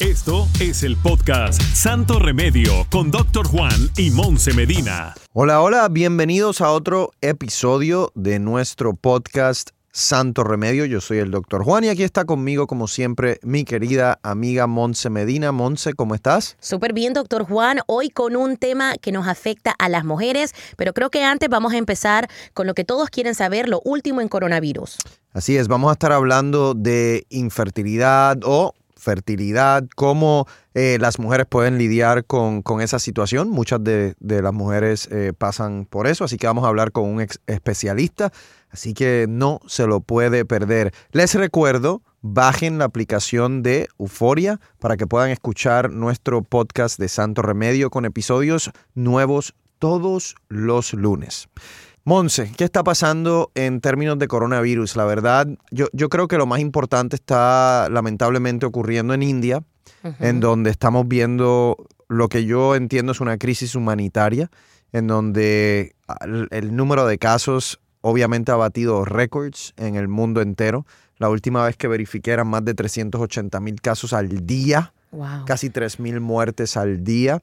Esto es el podcast Santo Remedio con Doctor Juan y Monse Medina. Hola, hola, bienvenidos a otro episodio de nuestro podcast Santo Remedio. Yo soy el Doctor Juan y aquí está conmigo, como siempre, mi querida amiga Monse Medina. Monse, ¿cómo estás? Súper bien, doctor Juan. Hoy con un tema que nos afecta a las mujeres, pero creo que antes vamos a empezar con lo que todos quieren saber, lo último en coronavirus. Así es, vamos a estar hablando de infertilidad o fertilidad, cómo eh, las mujeres pueden lidiar con, con esa situación. Muchas de, de las mujeres eh, pasan por eso, así que vamos a hablar con un ex- especialista, así que no se lo puede perder. Les recuerdo, bajen la aplicación de Euforia para que puedan escuchar nuestro podcast de Santo Remedio con episodios nuevos todos los lunes. Monse, ¿qué está pasando en términos de coronavirus? La verdad, yo, yo creo que lo más importante está lamentablemente ocurriendo en India, en donde estamos viendo lo que yo entiendo es una crisis humanitaria, en donde el, el número de casos obviamente ha batido récords en el mundo entero. La última vez que verifiqué eran más de 380 mil casos al día, Wow. casi 3 mil muertes al día.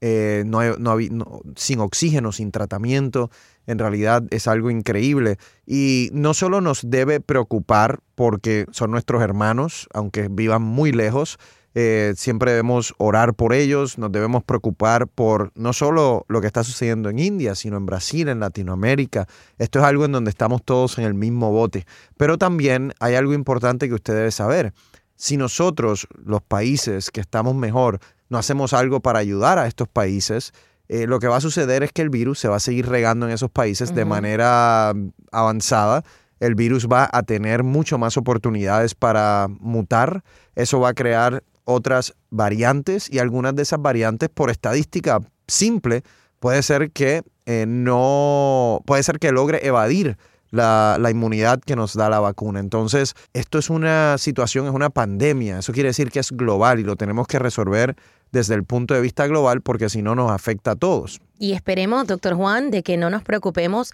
Eh, no hay- sin oxígeno, sin tratamiento, en realidad es algo increíble. Y no solo nos debe preocupar porque son nuestros hermanos, aunque vivan muy lejos, eh, siempre debemos orar por ellos, nos debemos preocupar por no solo lo que está sucediendo en India, sino en Brasil, en Latinoamérica. Esto es algo en donde estamos todos en el mismo bote. Pero también hay algo importante que usted debe saber. Si nosotros, los países que estamos mejor, no hacemos algo para ayudar a estos países, eh, lo que va a suceder es que el virus se va a seguir regando en esos países de manera mm, avanzada. El virus va a tener mucho más oportunidades para mutar. Eso va a crear otras variantes y algunas de esas variantes, por estadística simple, puede ser que eh, no, puede ser que logre evadir la, la inmunidad que nos da la vacuna. Entonces, esto es una situación, es una pandemia. Eso quiere decir que es global y lo tenemos que resolver desde el punto de vista global porque si no nos afecta a todos. Y esperemos, doctor Juan, de que no nos preocupemos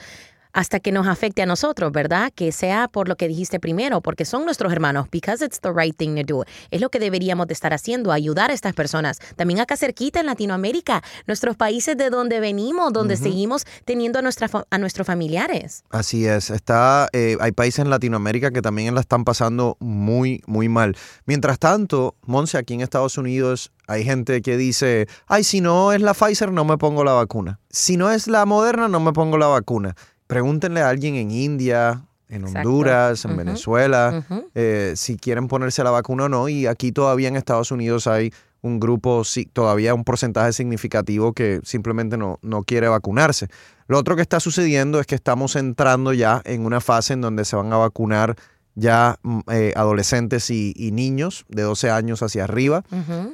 hasta que nos afecte a nosotros, ¿verdad? Que sea por lo que dijiste primero, porque son nuestros hermanos, because it's the right thing to do. Es lo que deberíamos de estar haciendo, ayudar a estas personas. También acá cerquita en Latinoamérica, nuestros países de donde venimos, donde seguimos teniendo a, nuestra, a nuestros familiares. Así es, está, eh, hay países en Latinoamérica que también la están pasando muy, muy mal. Mientras tanto, Monse, aquí en Estados Unidos hay gente que dice, ay, si no es la Pfizer, no me pongo la vacuna. Si no es la Moderna, no me pongo la vacuna. Pregúntenle a alguien en India, en Exacto. Honduras, en. Venezuela, eh, si quieren ponerse la vacuna o no. Y aquí todavía en Estados Unidos hay un grupo, sí, todavía un porcentaje significativo que simplemente no, no quiere vacunarse. Lo otro que está sucediendo es que estamos entrando ya en una fase en donde se van a vacunar ya mm, eh, adolescentes y, y niños de 12 años hacia arriba.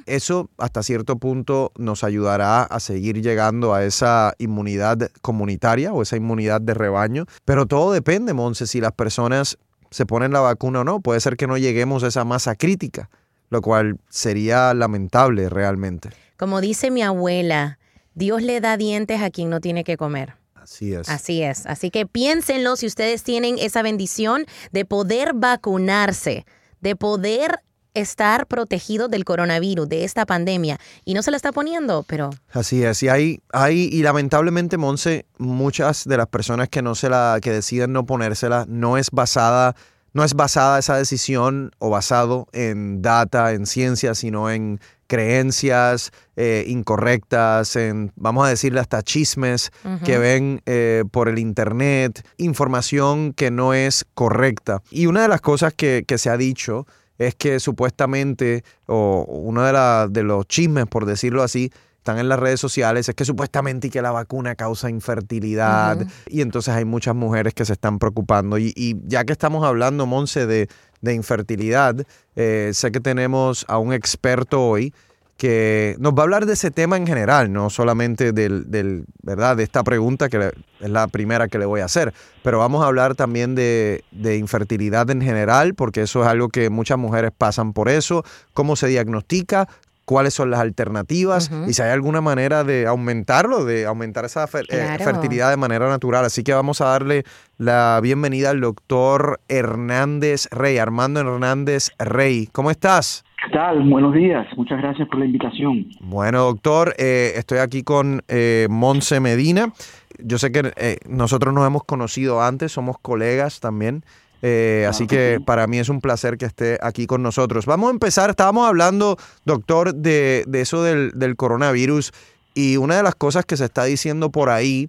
Eso hasta cierto punto nos ayudará a seguir llegando a esa inmunidad comunitaria o esa inmunidad de rebaño. Pero todo depende, Monse, si las personas se ponen la vacuna o no. Puede ser que no lleguemos a esa masa crítica, lo cual sería lamentable realmente. Como dice mi abuela, Dios le da dientes a quien no tiene que comer. Así es. Así es. Así que piénsenlo si ustedes tienen esa bendición de poder vacunarse, de poder estar protegidos del coronavirus, de esta pandemia. Y no se la está poniendo, pero Así es, y hay, hay, y lamentablemente, Monse, muchas de las personas que no se la, que deciden no ponérsela, no es basada, no es basada esa decisión o basado en data, en ciencia, sino en creencias eh, incorrectas, en, vamos a decirle hasta chismes que ven eh, por el internet, información que no es correcta. Y una de las cosas que, que se ha dicho es que supuestamente, o uno de, la- de los chismes, por decirlo así, están en las redes sociales es que supuestamente y que la vacuna causa infertilidad. Y entonces hay muchas mujeres que se están preocupando. Y, ya que estamos hablando, Monse, de, infertilidad, eh, sé que tenemos a un experto hoy que nos va a hablar de ese tema en general, no solamente del, del, ¿verdad? de esta pregunta que es la primera que le voy a hacer, pero vamos a hablar también de, de, infertilidad en general, porque eso es algo que muchas mujeres pasan por eso, cómo se diagnostica, cuáles son las alternativas y si hay alguna manera de aumentarlo, de aumentar esa eh, fertilidad de manera natural. Así que vamos a darle la bienvenida al doctor Hernández Rey, Armando Hernández Rey. ¿Cómo estás? ¿Qué tal? Buenos días. Muchas gracias por la invitación. Bueno, doctor, eh, estoy aquí con eh, Monse Medina. Yo sé que eh, nosotros nos hemos conocido antes, somos colegas también. Eh, así que para mí es un placer que esté aquí con nosotros. Vamos a empezar, estábamos hablando, doctor, de, eso del, coronavirus y una de las cosas que se está diciendo por ahí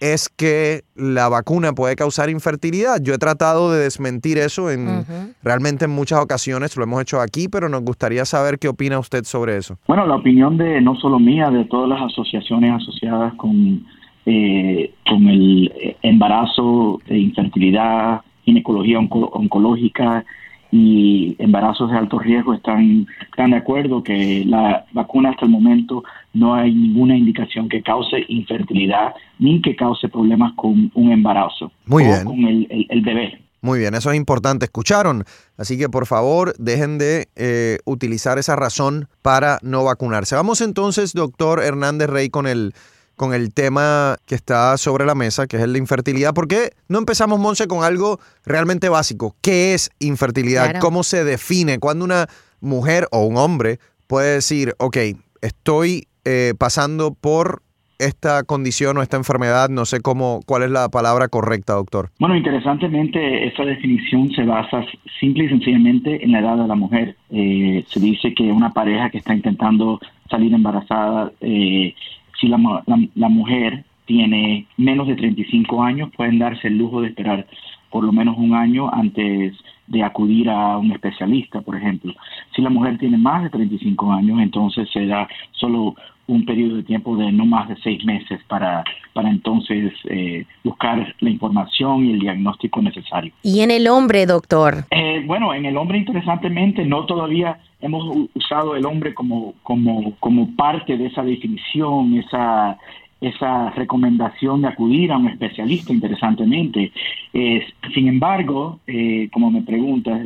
es que la vacuna puede causar infertilidad. Yo he tratado de desmentir eso en realmente en muchas ocasiones, lo hemos hecho aquí, pero nos gustaría saber qué opina usted sobre eso. Bueno, la opinión de no solo mía, de todas las asociaciones asociadas con, eh, con el embarazo e infertilidad, ginecología oncológica y embarazos de alto riesgo están, están de acuerdo que la vacuna hasta el momento no hay ninguna indicación que cause infertilidad ni que cause problemas con un embarazo Muy o con el, el, bebé. Muy bien, eso es importante. Escucharon, así que por favor dejen de eh, utilizar esa razón para no vacunarse. Vamos entonces, doctor Hernández Rey, con el con el tema que está sobre la mesa, que es el de infertilidad. ¿Por qué no empezamos, Monse, con algo realmente básico? ¿Qué es infertilidad? ¿Cómo se define? Cuando una mujer o un hombre puede decir, ok, estoy eh, pasando por esta condición o esta enfermedad, no sé cómo, cuál es la palabra correcta, doctor. Bueno, interesantemente, esta definición se basa simple y sencillamente en la edad de la mujer. Eh, se dice que una pareja que está intentando salir embarazada eh, si la, la, mujer tiene menos de 35 años, pueden darse el lujo de esperar por lo menos un año antes de acudir a un especialista, por ejemplo. Si la mujer tiene más de 35 años, entonces se da solo un periodo de tiempo de no más de seis meses para, para entonces eh, buscar la información y el diagnóstico necesario. ¿Y en el hombre, doctor? Eh, bueno, en el hombre, interesantemente, no todavía hemos usado el hombre como, como, como parte de esa definición, esa, esa recomendación de acudir a un especialista, interesantemente. sin embargo, eh, como me preguntas,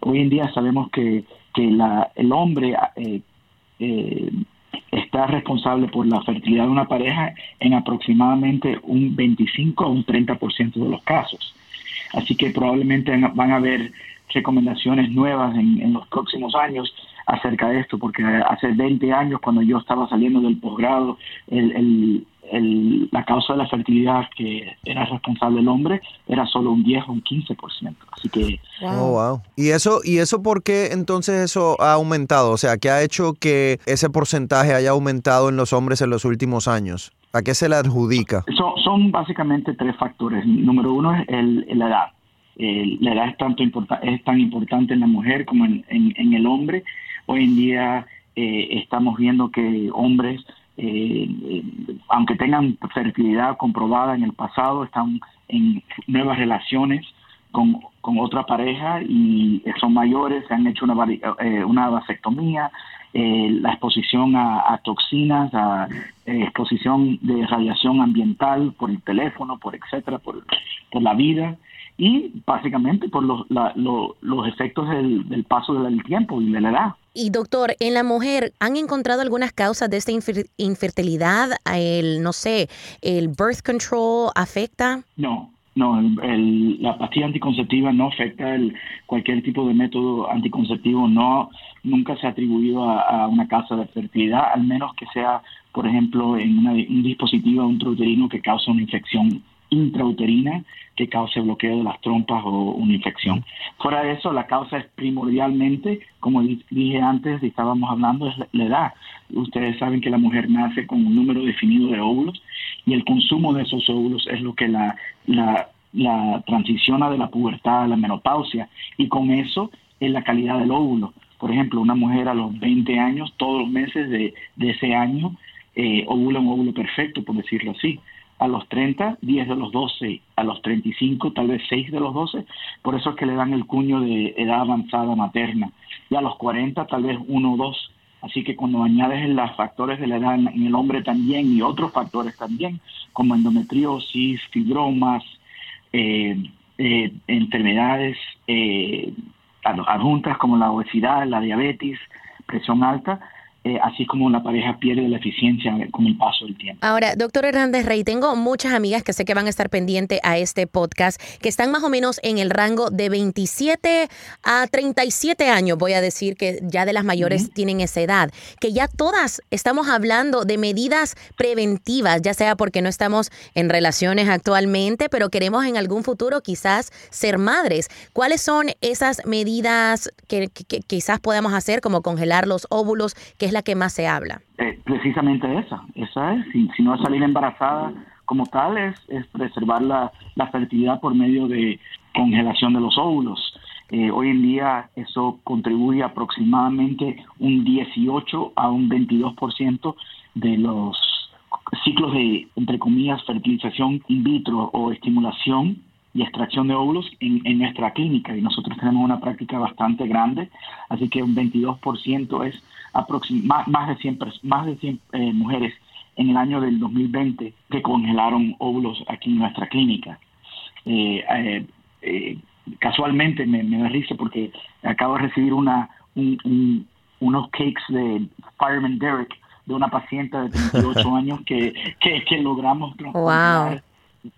hoy en día sabemos que, que la, el hombre eh, eh, está responsable por la fertilidad de una pareja en aproximadamente un 25 a un 30% de los casos. Así que probablemente van a haber recomendaciones nuevas en, en los próximos años acerca de esto, porque hace 20 años, cuando yo estaba saliendo del posgrado, el, el, la causa de la fertilidad que era responsable el hombre era solo un 10 o un 15%. Así que... Oh, wow. ¿Y eso, ¿Y eso por qué entonces eso ha aumentado? O sea, ¿qué ha hecho que ese porcentaje haya aumentado en los hombres en los últimos años? ¿A qué se le adjudica? Son, son básicamente tres factores. Número uno es el, la edad. la edad es, tanto es tan importante en la mujer como en, en, el hombre. Hoy en día eh, estamos viendo que hombres eh, aunque tengan fertilidad comprobada en el pasado, están en nuevas relaciones con, otra pareja y son mayores, se han hecho una, eh, una vasectomía, eh, la exposición a, toxinas, a eh, exposición de radiación ambiental por el teléfono, por etcétera, por, por la vida y básicamente por los, los efectos del, del paso del tiempo y de la edad. Y doctor, en la mujer, ¿han encontrado algunas causas de esta infertilidad? El, no sé, ¿el birth control afecta? No, no, el, la pastilla anticonceptiva no afecta el, cualquier tipo de método anticonceptivo, no, nunca se ha atribuido a, una causa de fertilidad, al menos que sea, por ejemplo, en un dispositivo intrauterino que causa una infección intrauterina que cause bloqueo de las trompas o una infección. Fuera de eso, la causa es primordialmente, como dije antes, y estábamos hablando, es la edad. Ustedes saben que la mujer nace con un número definido de óvulos y el consumo de esos óvulos es lo que la, la, transiciona de la pubertad a la menopausia y con eso es la calidad del óvulo. Por ejemplo, una mujer a los 20 años, todos los meses de, de ese año, eh, ovulan un óvulo perfecto, por decirlo así. A los 30, 10 de los 12, a los 35, tal vez 6 de los 12, por eso es que le dan el cuño de edad avanzada materna. Y a los 40, tal vez 1 o 2. Así que cuando añades los factores de la edad en el hombre también y otros factores también, como endometriosis, fibromas, eh, eh, enfermedades eh, adjuntas como la obesidad, la diabetes, presión alta, eh, así como la pareja pierde la eficiencia con el paso del tiempo. Ahora, doctor Hernández Rey, tengo muchas amigas que sé que van a estar pendientes a este podcast, que están más o menos en el rango de 27 a 37 años, voy a decir que ya de las mayores tienen esa edad, que ya todas estamos hablando de medidas preventivas, ya sea porque no estamos en relaciones actualmente, pero queremos en algún futuro quizás ser madres. ¿Cuáles son esas medidas que, quizás podamos hacer, como congelar los óvulos, que es la que más se habla? Eh, precisamente esa, esa es. Si, no salir embarazada como tal, es, es preservar la, fertilidad por medio de congelación de los óvulos. Eh, hoy en día eso contribuye aproximadamente un 18 a un 22% de los ciclos de, entre comillas, fertilización in vitro o estimulación y extracción de óvulos en, en, nuestra clínica y nosotros tenemos una práctica bastante grande, así que un 22% es más, más de 100, más de 100 eh, mujeres en el año del 2020 que congelaron óvulos aquí en nuestra clínica. Eh, eh, casualmente me, me da risa porque acabo de recibir una, unos cakes de Fireman Derek de una paciente de 38 años que, que, que logramos wow.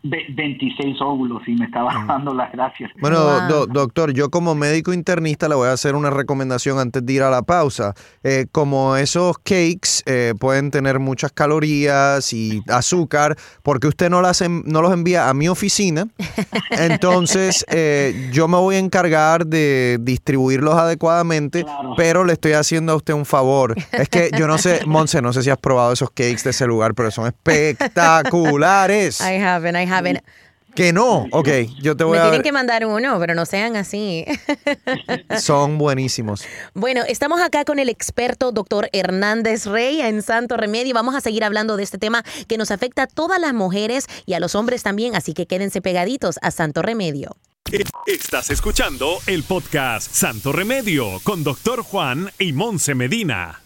26 óvulos y me estaba mm. dando las gracias. Bueno, doctor, yo como médico internista le voy a hacer una recomendación antes de ir a la pausa. Eh, como esos cakes eh, pueden tener muchas calorías y azúcar, porque usted no, las no los envía a mi oficina, entonces eh, yo me voy a encargar de distribuirlos adecuadamente, pero le estoy haciendo a usted un favor. Es que yo no sé, Monse, no sé si has probado esos cakes de ese lugar, pero son espectaculares. I haven't. I haven't. Que no, ok, yo te voy Me a... tienen que mandar uno, pero no sean así. Son buenísimos. Bueno, estamos acá con el experto doctor Hernández Rey en Santo Remedio. Vamos a seguir hablando de este tema que nos afecta a todas las mujeres y a los hombres también, así que quédense pegaditos a Santo Remedio. Estás escuchando el podcast Santo Remedio con doctor Juan y Monse Medina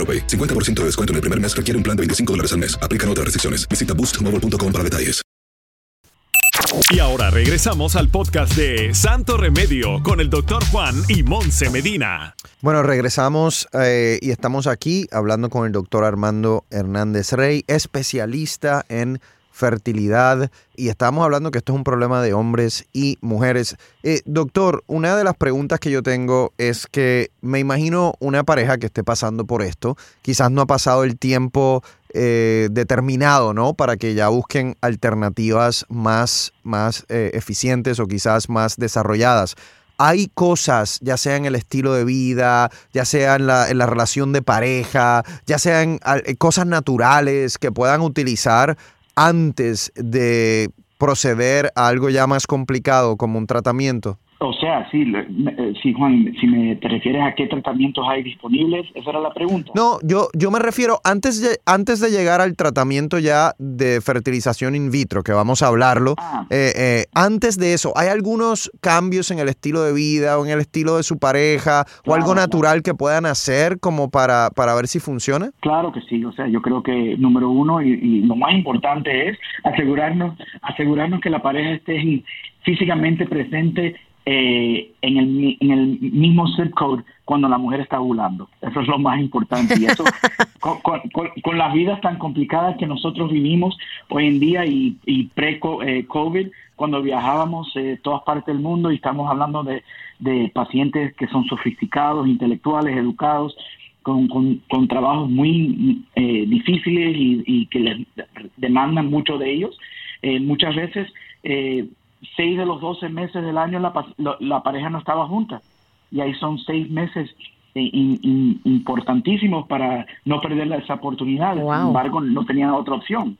50% de descuento en el primer mes requiere un plan de 25 dólares al mes. Aplican otras restricciones. Visita boostmobile.com para detalles. Y ahora regresamos al podcast de Santo Remedio con el doctor Juan y Monse Medina. Bueno, regresamos eh, y estamos aquí hablando con el doctor Armando Hernández Rey, especialista en fertilidad y estamos hablando que esto es un problema de hombres y mujeres. Eh, doctor, una de las preguntas que yo tengo es que me imagino una pareja que esté pasando por esto, quizás no ha pasado el tiempo eh, determinado, ¿no? Para que ya busquen alternativas más, más eh, eficientes o quizás más desarrolladas hay cosas, ya sea en el estilo de vida, ya sea en la, en la relación de pareja, ya sean cosas naturales que puedan utilizar antes de proceder a algo ya más complicado como un tratamiento? O sea, sí, eh, sí, Juan, si me te refieres a qué tratamientos hay disponibles, esa era la pregunta. No, yo, yo me refiero antes de, antes de llegar al tratamiento ya de fertilización in vitro, que vamos a hablarlo, ah. eh, eh, antes de eso, ¿hay algunos cambios en el estilo de vida o en el estilo de su pareja o algo natural que puedan hacer como para, para ver si funciona? Claro que sí, o sea, yo creo que número uno y, y lo más importante es asegurarnos, asegurarnos que la pareja esté físicamente presente eh, en, el, en el mismo zip code cuando la mujer está ovulando. Eso es lo más importante. Y eso, con, las vidas tan complicadas que nosotros vivimos hoy en día y, y pre-COVID, eh, cuando viajábamos eh, todas partes del mundo y estamos hablando de, de pacientes que son sofisticados, intelectuales, educados, con, con, trabajos muy eh, difíciles y, y, que les demandan mucho de ellos, eh, muchas veces eh, seis de los doce meses del año la, la, pareja no estaba junta. Y ahí son seis meses eh, importantísimos para no perder esa oportunidad. Sin embargo, no tenían otra opción.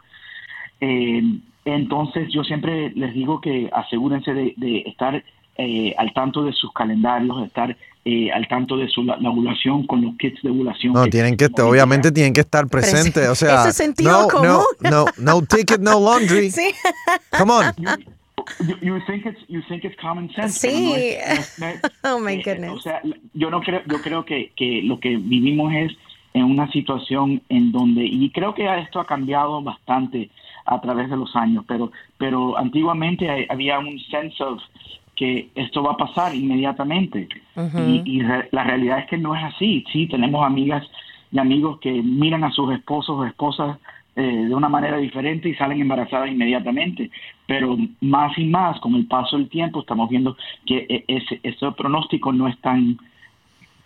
Eh, entonces, yo siempre les digo que asegúrense de, estar eh, al tanto de sus calendarios, de estar al tanto de su la, ovulación con los kits de ovulación. No, tienen que, obviamente tienen que estar presentes, o sea, no, no, no, no ticket, no laundry. Sí. Come on. You, you, think it's you think it's common sense. Sí. oh my eh, goodness. o sea, yo no creo yo creo que, que lo que vivimos es en una situación en donde y creo que esto ha cambiado bastante a través de los años, pero pero antiguamente había un sense of que esto va a pasar inmediatamente y, y la realidad es que no es así. Sí, tenemos amigas y amigos que miran a sus esposos o esposas eh, de una manera diferente y salen embarazadas inmediatamente. Pero más y más, con el paso del tiempo, estamos viendo que e, ese, ese pronóstico no es tan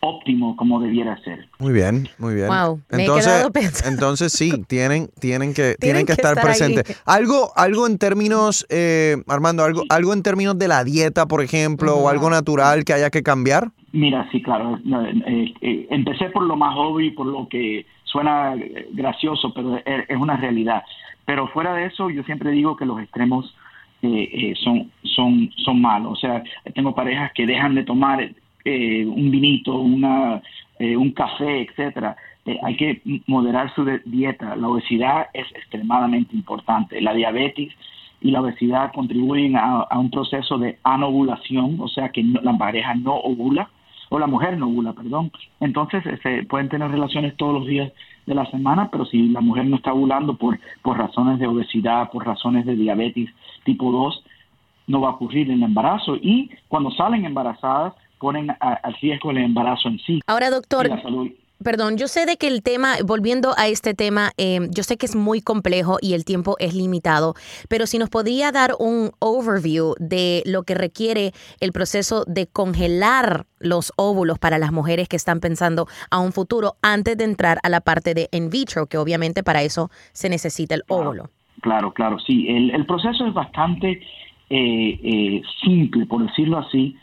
óptimo como debiera ser. Muy bien, muy bien. Wow, entonces, entonces sí, tienen, tienen que, tienen, que, estar, presentes. Algo, algo en términos, eh, Armando, algo, algo en términos de la dieta, por ejemplo, o algo natural que haya que cambiar. Mira, sí, claro. Eh, empecé por lo más obvio y por lo que suena gracioso, pero es una realidad. Pero fuera de eso, yo siempre digo que los extremos eh, eh, son, son, son malos. O sea, tengo parejas que dejan de tomar eh, un vinito, una, un café, etcétera. hay que moderar su dieta. La obesidad es extremadamente importante. La diabetes y la obesidad contribuyen a, un proceso de anovulación, o sea que la pareja no ovula o la mujer no ovula, perdón. Entonces este, pueden tener relaciones todos los días de la semana, pero si la mujer no está ovulando por, por razones de obesidad, por razones de diabetes tipo 2, no va a ocurrir el embarazo. Y cuando salen embarazadas, ponen al riesgo el embarazo en sí. Ahora, doctor, Perdón, yo sé de que el tema, volviendo a este tema, em, yo sé que es muy complejo y el tiempo es limitado, pero si nos podría dar un overview de lo que requiere el proceso de congelar los óvulos para las mujeres que están pensando a un futuro antes de entrar a la parte de in vitro, que obviamente para eso se necesita el óvulo. Claro, claro, sí. El, proceso es bastante eh, eh, simple, por decirlo así,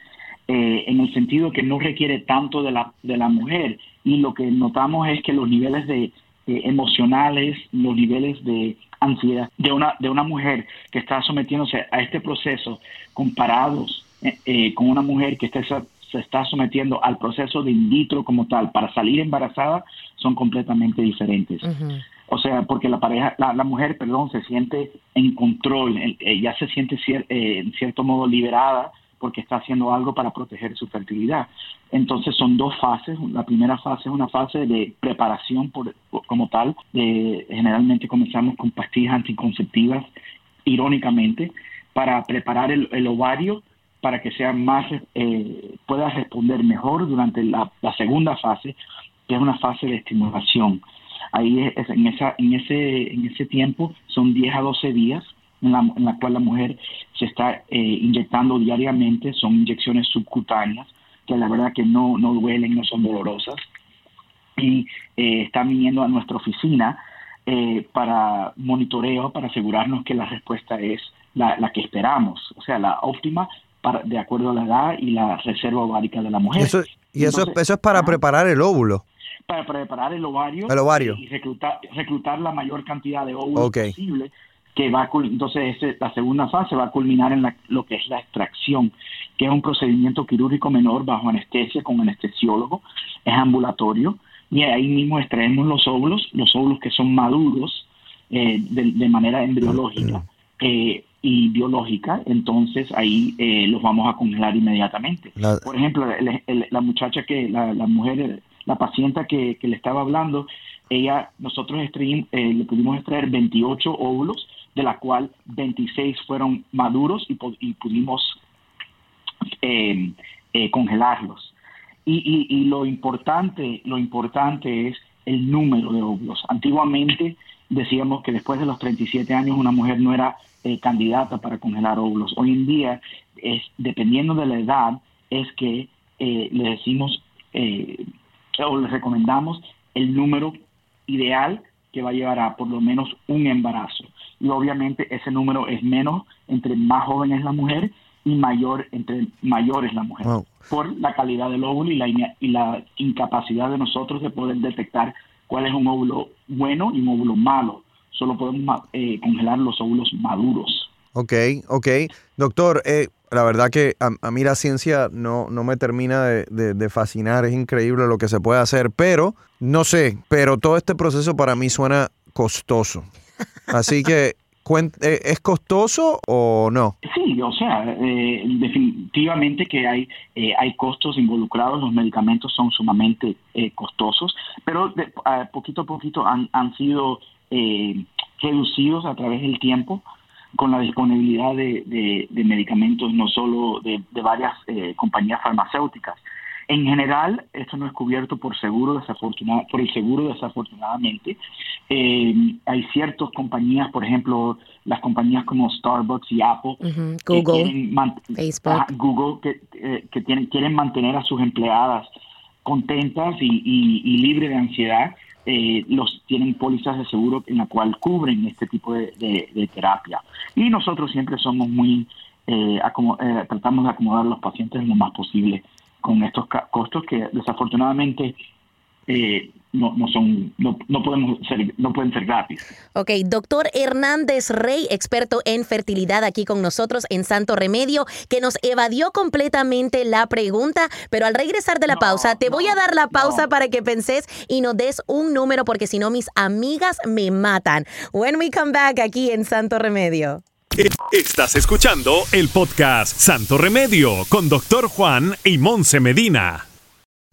eh, en el sentido que no requiere tanto de la, de la mujer y lo que notamos es que los niveles de emocionales, los niveles de ansiedad de una, de una mujer que está sometiéndose a este proceso comparados eh, eh, con una mujer que está, se está sometiendo al proceso de in vitro como tal para salir embarazada son completamente diferentes. O sea, porque la pareja, la, mujer, perdón, se siente en control, ella se siente eh, en cierto modo liberada porque está haciendo algo para proteger su fertilidad. Entonces son dos fases. La primera fase es una fase de preparación por, como tal. generalmente comenzamos con pastillas anticonceptivas, irónicamente, para preparar el, ovario para que sea más eh, pueda responder mejor durante la, segunda fase, que es una fase de estimulación. Ahí en ese tiempo son 10 a 12 días en la, en la cual la mujer se está eh, inyectando diariamente, son inyecciones subcutáneas que la verdad que no, no duelen, no son dolorosas y eh, están viniendo a nuestra oficina eh, para monitoreo, para asegurarnos que la respuesta es la, la que esperamos, o sea, la óptima para, de acuerdo a la edad y la reserva ovárica de la mujer. Eso, y eso, eso es para preparar el óvulo. Para preparar el ovario, el ovario. y reclutar, reclutar la mayor cantidad de óvulos posible que va entonces la segunda fase va a culminar en lo que es la extracción, que es un procedimiento quirúrgico menor bajo anestesia con anestesiólogo, es ambulatorio y ahí mismo extraemos los óvulos, los óvulos que son maduros eh, de, manera embriológica eh, y biológica, entonces ahí eh, los vamos a congelar inmediatamente. Por ejemplo, la muchacha que, la, mujer, la paciente que, le estaba hablando, ella, nosotros le pudimos extraer 28 óvulos, de la cual 26 fueron maduros y, pudimos congelarlos. Y, lo importante, lo importante es el número de óvulos. Antiguamente decíamos que después de los 37 años una mujer no era eh, candidata para congelar óvulos. Hoy en día, es, dependiendo de la edad, es que eh, le decimos eh, o le recomendamos el número ideal que va a llevar a por lo menos un embarazo. Y obviamente ese número es menos entre más joven es la mujer y mayor entre mayores la mujer, por la calidad del óvulo y la, y la incapacidad de nosotros de poder detectar cuál es un óvulo bueno y un óvulo malo. Solo podemos eh, congelar los óvulos maduros. Ok, ok. Doctor, eh, la verdad que a, mí la ciencia no, no me termina de, de, fascinar, es increíble lo que se puede hacer, pero no sé, pero todo este proceso para mí suena costoso. Así que eh, ¿Es costoso o no? Sí, o sea, eh, definitivamente que hay, eh, hay costos involucrados, los medicamentos son sumamente costosos, pero poquito a poquito han, han sido reducidos a través del tiempo con la disponibilidad de, de, medicamentos no solo de, de varias compañías farmacéuticas. En general, esto no es cubierto por seguro desafortunadamente, por el seguro desafortunadamente. Eh, hay ciertas compañías, por ejemplo, las compañías como Starbucks y Apple, Google, Facebook, Google, que, eh, que tienen, quieren mantener a sus empleadas contentas y, y, libres de ansiedad. Eh, los tienen pólizas de seguro en la cual cubren este tipo de, de, terapia. Y nosotros siempre somos muy, tratamos de acomodar a los pacientes lo más posible con estos costos que desafortunadamente eh, no, no, son, no, no, podemos ser, no pueden ser gratis. Ok, doctor Hernández Rey, experto en fertilidad aquí con nosotros en Santo Remedio, que nos evadió completamente la pregunta, pero al regresar de la pausa, te voy a dar la pausa para que penses y nos des un número, porque si no, mis amigas me matan. When we come back aquí en Santo Remedio. Estás escuchando el podcast Santo Remedio con Doctor Juan y Monse Medina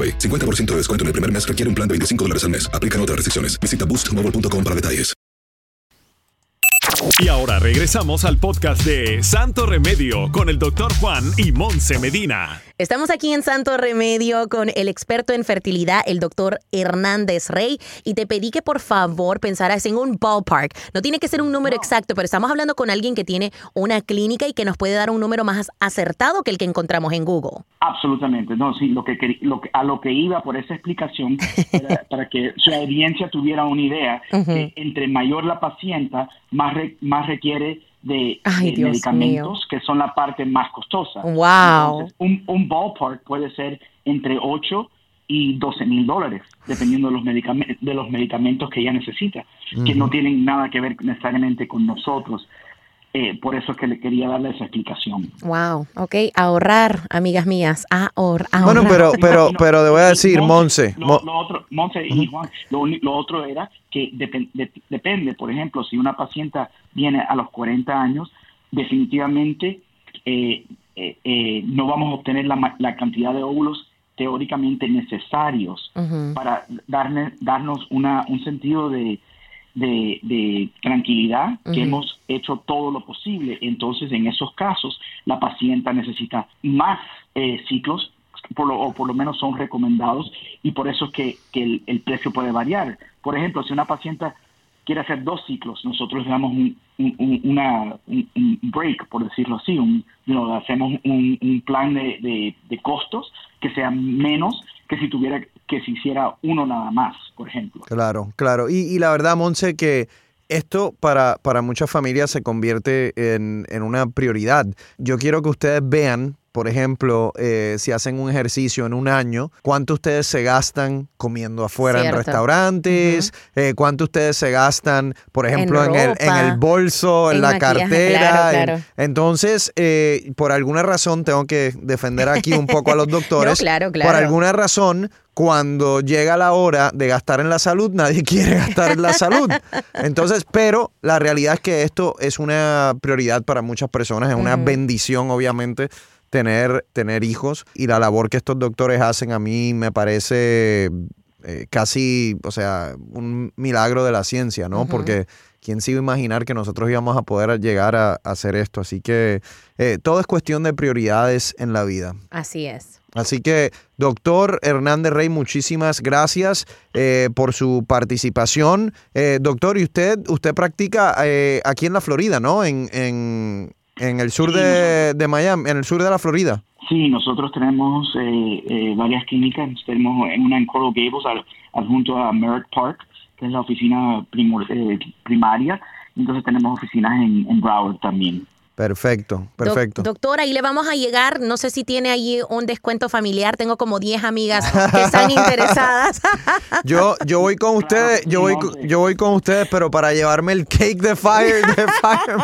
AroPay. 50% de descuento en el primer mes requiere un plan de 25 dólares al mes. Aplican otras restricciones. Visita boostmobile.com para detalles. Y ahora regresamos al podcast de Santo Remedio con el doctor Juan y Monse Medina. Estamos aquí en Santo Remedio con el experto en fertilidad, el doctor Hernández Rey, y te pedí que por favor pensaras en un ballpark. No tiene que ser un número exacto, pero estamos hablando con alguien que tiene una clínica y que nos puede dar un número más acertado que el que encontramos en Google. Absolutamente, no, sí, lo que, lo a lo que iba por esa explicación, era para que su audiencia tuviera una idea, que entre mayor la paciente, más, re- más requiere de, Ay, de Dios medicamentos, que son la parte más costosa. Wow. Entonces, un, un ballpark puede ser entre 8 y 12 mil dólares, dependiendo de los, medicamentos, de los medicamentos que ella necesita, que no tienen nada que ver necesariamente con nosotros. Eh, por eso es que le quería darle esa explicación. Wow, ok, ahorrar, amigas mías, ahor, ahorrar. Bueno, pero, pero, pero te voy a decir, Monse. Lo, otro, Monse y Juan, lo, otro era que depen- de- depende, por ejemplo, si una paciente viene a los 40 años, definitivamente eh, eh, eh, no vamos a obtener la, ma- la cantidad de óvulos teóricamente necesarios para darne- darnos una, un sentido de, de, de tranquilidad que hemos hecho todo lo posible. Entonces, en esos casos, la paciente necesita más eh, ciclos, por lo, o por lo menos son recomendados, y por eso es que, que el, el precio puede variar. Por ejemplo, si una paciente quiere hacer dos ciclos, nosotros le damos un, un- un- una, un, un break, por decirlo así, un, you know, hacemos un, un plan de, de- de costos que sea menos que si tuviera que se hiciera uno nada más, por ejemplo. Claro, claro. Y, la verdad, Monse, que esto para, para muchas familias se convierte en, en una prioridad. Yo quiero que ustedes vean, por ejemplo, eh, si hacen un ejercicio en un año, cuánto ustedes se gastan comiendo afuera en restaurantes, eh, cuánto ustedes se gastan, por ejemplo, en, el, en el bolso, en, en la maquillaje, cartera. claro, claro. entonces, eh, por alguna razón, tengo que defender aquí un poco a los doctores. claro, claro. Por alguna razón, cuando llega la hora de gastar en la salud, nadie quiere gastar en la salud. Entonces, pero la realidad es que esto es una prioridad para muchas personas, es una bendición, obviamente. Tener, tener hijos y la labor que estos doctores hacen a mí me parece eh, casi, o sea, un milagro de la ciencia, ¿no? Porque quién se iba a imaginar que nosotros íbamos a poder llegar a, a hacer esto. Así que eh, todo es cuestión de prioridades en la vida. Así es. Así que, doctor Hernández Rey, muchísimas gracias eh, por su participación. Eh, doctor, y usted, usted practica eh, aquí en la Florida, ¿no? En, en, en el sur Sí, de, de Miami, en el sur de la Florida. Sí, nosotros tenemos eh, eh, varias clínicas. Tenemos en una en Coral Gables, al- adjunto a Merritt Park, que es la oficina primor- eh, primaria. Entonces tenemos oficinas en, en Broward también. Perfecto, perfecto. doctora, ahí le vamos a llegar. No sé si tiene ahí un descuento familiar. Tengo como 10 amigas que están interesadas. Yo, yo voy con ustedes, yo voy, yo voy con ustedes, pero para llevarme el cake de fire, de fire.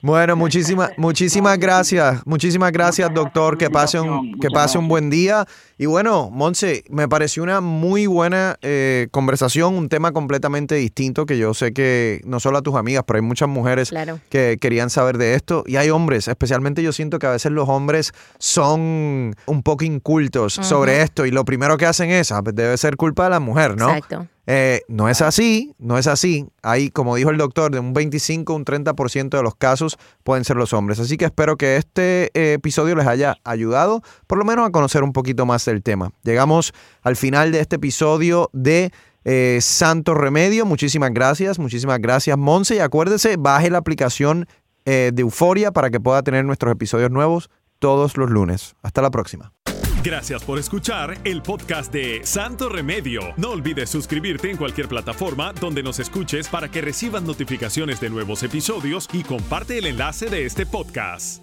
Bueno, muchísimas, muchísimas gracias, muchísimas gracias, doctor. Que pase un, que pase un buen día. Y bueno, Monse, me pareció una muy buena eh, conversación, un tema completamente distinto que yo sé que no solo a tus amigas, pero hay muchas mujeres Claro. que querían saber de esto. Y hay hombres, especialmente yo siento que a veces los hombres son un poco incultos sobre esto y lo primero que hacen es, ah, pues debe ser culpa de la mujer, ¿no? Exacto. Eh, no es así, no es así. Hay, como dijo el doctor, de un 25 un 30% de los casos pueden ser los hombres. Así que espero que este eh, episodio les haya ayudado, por lo menos a conocer un poquito más del tema. Llegamos al final de este episodio de eh, Santo Remedio. Muchísimas gracias, muchísimas gracias, Monse. Y acuérdese, baje la aplicación eh, de Euforia para que pueda tener nuestros episodios nuevos todos los lunes. Hasta la próxima. Gracias por escuchar el podcast de Santo Remedio. No olvides suscribirte en cualquier plataforma donde nos escuches para que recibas notificaciones de nuevos episodios y comparte el enlace de este podcast.